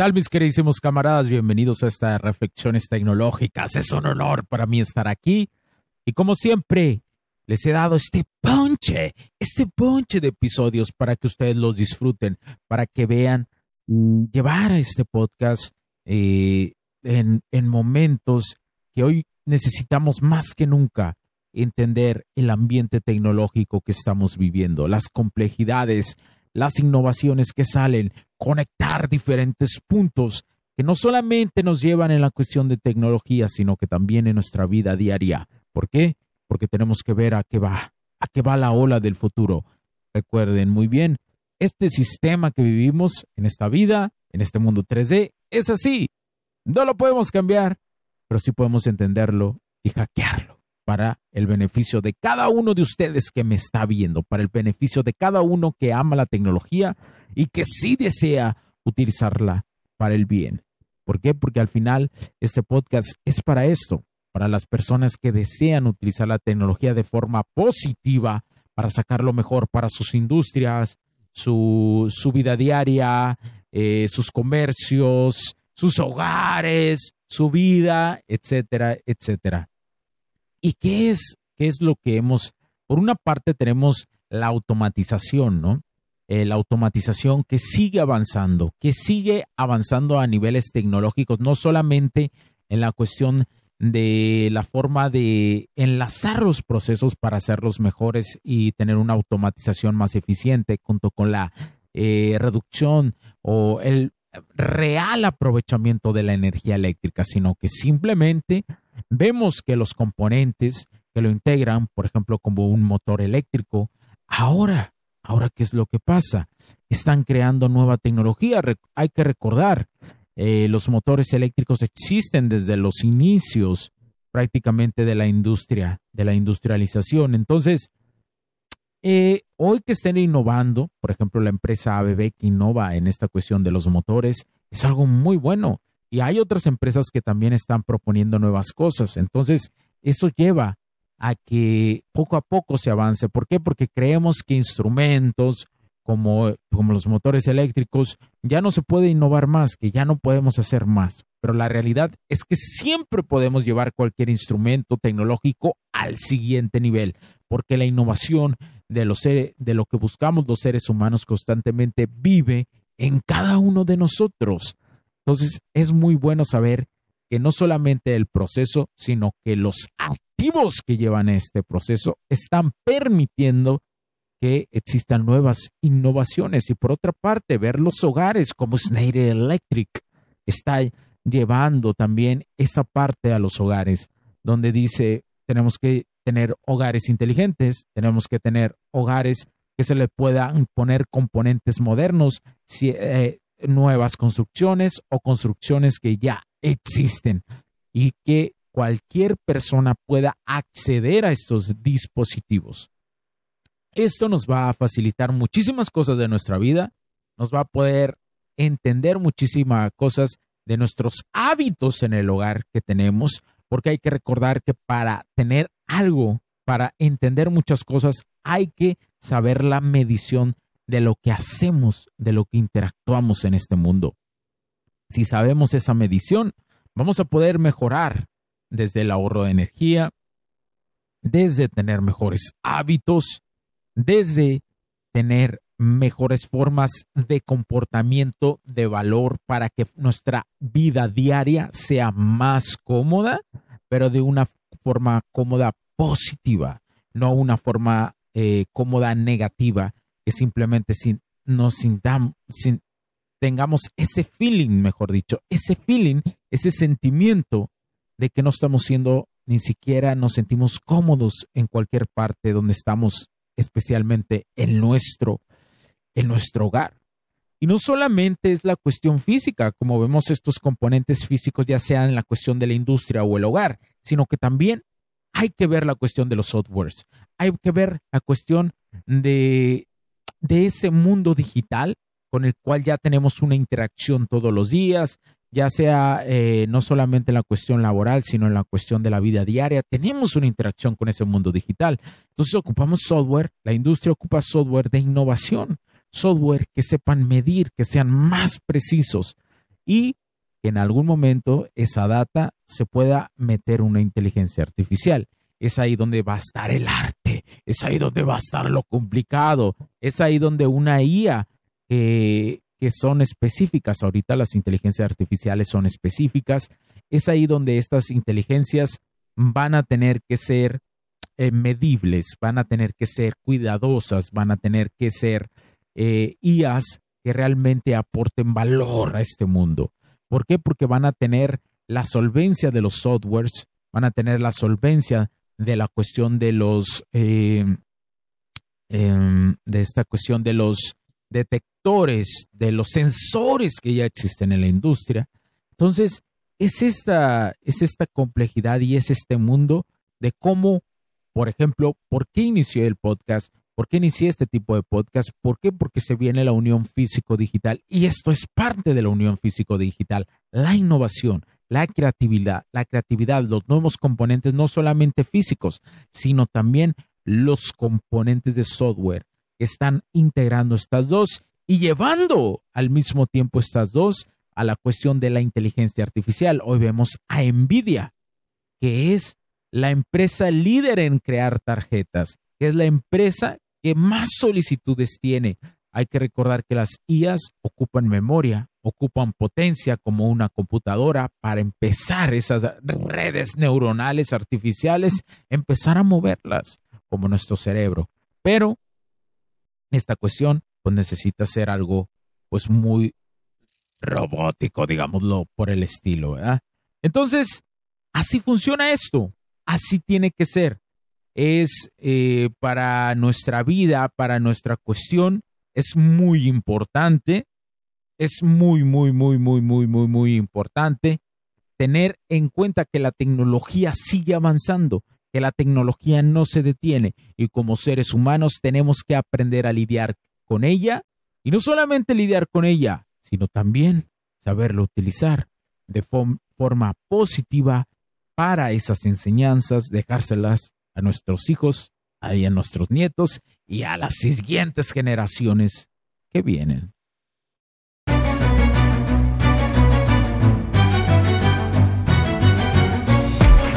Tal, mis queridísimos camaradas? Bienvenidos a estas reflexiones tecnológicas. Es un honor para mí estar aquí. Y como siempre, les he dado este ponche, este ponche de episodios para que ustedes los disfruten, para que vean y llevar a este podcast eh, en, en momentos que hoy necesitamos más que nunca entender el ambiente tecnológico que estamos viviendo, las complejidades, las innovaciones que salen, conectar diferentes puntos que no solamente nos llevan en la cuestión de tecnología, sino que también en nuestra vida diaria. ¿Por qué? Porque tenemos que ver a qué va, a qué va la ola del futuro. Recuerden muy bien, este sistema que vivimos en esta vida, en este mundo 3D, es así. No lo podemos cambiar, pero sí podemos entenderlo y hackearlo para el beneficio de cada uno de ustedes que me está viendo, para el beneficio de cada uno que ama la tecnología y que sí desea utilizarla para el bien. ¿Por qué? Porque al final este podcast es para esto, para las personas que desean utilizar la tecnología de forma positiva para sacar lo mejor para sus industrias, su, su vida diaria, eh, sus comercios, sus hogares, su vida, etcétera, etcétera. ¿Y qué es, qué es lo que hemos, por una parte tenemos la automatización, ¿no? Eh, la automatización que sigue avanzando, que sigue avanzando a niveles tecnológicos, no solamente en la cuestión de la forma de enlazar los procesos para hacerlos mejores y tener una automatización más eficiente, junto con la eh, reducción o el real aprovechamiento de la energía eléctrica, sino que simplemente vemos que los componentes que lo integran, por ejemplo, como un motor eléctrico, ahora Ahora, ¿qué es lo que pasa? Están creando nueva tecnología. hay que recordar, eh, los motores eléctricos existen desde los inicios prácticamente de la industria, de la industrialización. Entonces, eh, hoy que estén innovando, por ejemplo, la empresa ABB que innova en esta cuestión de los motores, es algo muy bueno. Y hay otras empresas que también están proponiendo nuevas cosas. Entonces, eso lleva a que poco a poco se avance. ¿Por qué? Porque creemos que instrumentos como, como los motores eléctricos ya no se puede innovar más, que ya no podemos hacer más. Pero la realidad es que siempre podemos llevar cualquier instrumento tecnológico al siguiente nivel, porque la innovación de, los de lo que buscamos los seres humanos constantemente vive en cada uno de nosotros. Entonces es muy bueno saber que no solamente el proceso, sino que los activos que llevan este proceso están permitiendo que existan nuevas innovaciones. Y por otra parte, ver los hogares como Schneider Electric está llevando también esa parte a los hogares, donde dice, tenemos que tener hogares inteligentes, tenemos que tener hogares que se le puedan poner componentes modernos, eh, nuevas construcciones o construcciones que ya existen y que cualquier persona pueda acceder a estos dispositivos. Esto nos va a facilitar muchísimas cosas de nuestra vida, nos va a poder entender muchísimas cosas de nuestros hábitos en el hogar que tenemos, porque hay que recordar que para tener algo, para entender muchas cosas, hay que saber la medición de lo que hacemos, de lo que interactuamos en este mundo si sabemos esa medición, vamos a poder mejorar desde el ahorro de energía, desde tener mejores hábitos, desde tener mejores formas de comportamiento de valor para que nuestra vida diaria sea más cómoda, pero de una forma cómoda positiva, no una forma eh, cómoda negativa que simplemente sin, nos sintamos, sin, tengamos ese feeling, mejor dicho, ese feeling, ese sentimiento de que no estamos siendo, ni siquiera nos sentimos cómodos en cualquier parte donde estamos, especialmente en nuestro, en nuestro hogar. Y no solamente es la cuestión física, como vemos estos componentes físicos, ya sea en la cuestión de la industria o el hogar, sino que también hay que ver la cuestión de los softwares, hay que ver la cuestión de, de ese mundo digital con el cual ya tenemos una interacción todos los días, ya sea eh, no solamente en la cuestión laboral, sino en la cuestión de la vida diaria, tenemos una interacción con ese mundo digital. Entonces ocupamos software, la industria ocupa software de innovación software que sepan medir, que sean más precisos y que en algún momento esa data se pueda meter una inteligencia artificial. Es ahí donde va a estar el arte, es ahí donde va a estar lo complicado, es ahí donde una IA que, que son específicas, ahorita las inteligencias artificiales son específicas, es ahí donde estas inteligencias van a tener que ser eh, medibles, van a tener que ser cuidadosas, van a tener que ser eh, IAs que realmente aporten valor a este mundo. ¿Por qué? Porque van a tener la solvencia de los softwares, van a tener la solvencia de la cuestión de los, eh, em, de esta cuestión de los detectores, de los sensores que ya existen en la industria. Entonces, es esta, es esta complejidad y es este mundo de cómo, por ejemplo, ¿por qué inició el podcast? ¿Por qué inicié este tipo de podcast? ¿Por qué? Porque se viene la unión físico-digital y esto es parte de la unión físico-digital, la innovación, la creatividad, la creatividad, los nuevos componentes, no solamente físicos, sino también los componentes de software están integrando estas dos y llevando al mismo tiempo estas dos a la cuestión de la inteligencia artificial. Hoy vemos a Nvidia, que es la empresa líder en crear tarjetas, que es la empresa que más solicitudes tiene. Hay que recordar que las IAs ocupan memoria, ocupan potencia como una computadora para empezar esas redes neuronales artificiales, empezar a moverlas como nuestro cerebro. Pero esta cuestión pues necesita ser algo pues muy robótico, digámoslo por el estilo, ¿verdad? Entonces, así funciona esto, así tiene que ser es eh, para nuestra vida, para nuestra cuestión, es muy importante, es muy, muy, muy, muy, muy, muy, muy importante tener en cuenta que la tecnología sigue avanzando, que la tecnología no se detiene y como seres humanos tenemos que aprender a lidiar con ella y no solamente lidiar con ella, sino también saberlo utilizar de forma positiva para esas enseñanzas, dejárselas a nuestros hijos, a nuestros nietos y a las siguientes generaciones que vienen.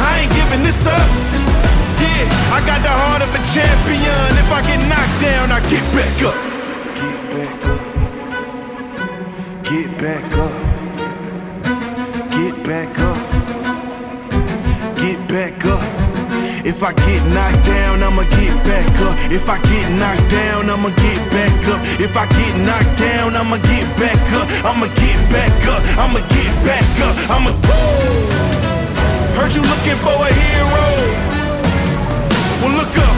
I ain't giving this up. Yeah, I got the heart of a champion. If I get knocked down, I get back up. Get back up. Get back up. Get back up. Get back up. If I get knocked down, I'ma get back up. If I get knocked down, I'ma get back up. If I get knocked down, I'ma get back up. I'ma get back up. I'ma get back up. I'ma. You looking for a hero. Well, look up.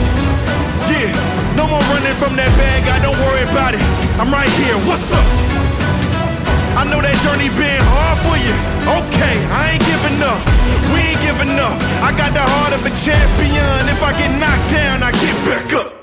Yeah, no more running from that bad guy. Don't worry about it. I'm right here. What's up? I know that journey been hard for you. Okay, I ain't giving up. We ain't giving up. I got the heart of a champion. If I get knocked down, I get back up.